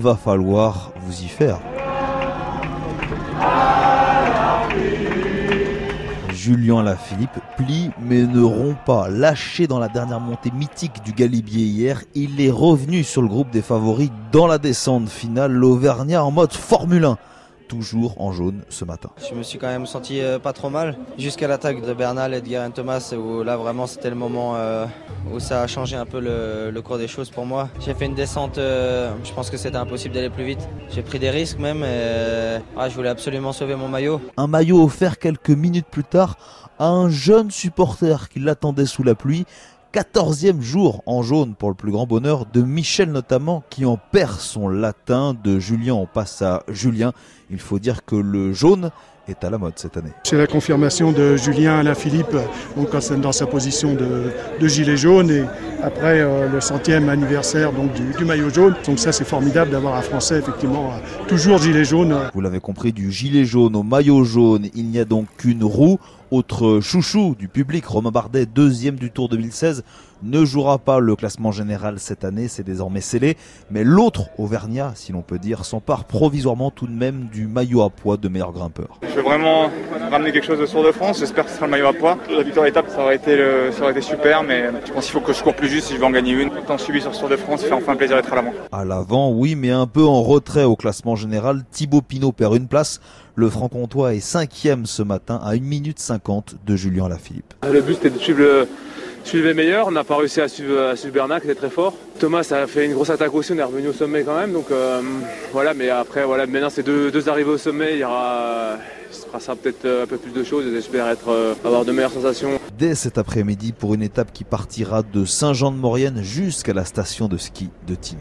il va falloir vous y faire. Julien Lafilippe plie mais ne rompt pas. Lâché dans la dernière montée mythique du Galibier hier, il est revenu sur le groupe des favoris dans la descente finale. L'Auvergnat en mode Formule 1 toujours en jaune ce matin. Je me suis quand même senti euh, pas trop mal jusqu'à l'attaque de Bernal et de Guerin Thomas où là vraiment c'était le moment euh, où ça a changé un peu le, cours des choses pour moi. J'ai fait une descente, euh, je pense que c'était impossible d'aller plus vite. J'ai pris des risques même et ah, je voulais absolument sauver mon maillot. Un maillot offert quelques minutes plus tard à un jeune supporter qui l'attendait sous la pluie 14e jour en jaune pour le plus grand bonheur de Michel notamment qui en perd son latin. De Julien on passe à Julien. Il faut dire que le jaune est à la mode cette année. C'est la confirmation de Julien Alain Philippe donc dans sa position de, gilet jaune et après euh, le centième anniversaire donc du, maillot jaune. Donc ça c'est formidable d'avoir un Français effectivement toujours gilet jaune. Vous l'avez compris, du gilet jaune au maillot jaune, il n'y a donc qu'une roue. Autre chouchou du public, Romain Bardet, deuxième du Tour 2016, ne jouera pas le classement général cette année, c'est désormais scellé. Mais l'autre Auvergnat, si l'on peut dire, s'empare provisoirement tout de même du maillot à poids de meilleur grimpeur. Je vraiment ramener quelque chose au Tour de France, j'espère que ce sera le maillot à poids. La victoire d'étape, ça, aurait été ça aurait été super, mais je pense qu'il faut que je cours plus juste si je veux en gagner une. Tant suivi sur ce Tour de France, fait enfin plaisir d'être à l'avant. À l'avant, oui, mais un peu en retrait au classement général. Thibaut Pinot perd une place. Le franc-comtois est cinquième ce matin à 1 minute 50 de Julien Lafilippe. Le but c'était de suivre le, suivre les meilleurs, on n'a pas réussi à suivre, à suivre Bernard qui était très fort. Thomas a fait une grosse attaque aussi, on est revenu au sommet quand même. Donc euh, voilà, mais après voilà, maintenant c'est deux, arrivées au sommet, il y aura, peut-être euh, un peu plus de choses et j'espère euh, avoir de meilleures sensations. Dès cet après-midi pour une étape qui partira de Saint-Jean-de-Maurienne jusqu'à la station de ski de Tignes.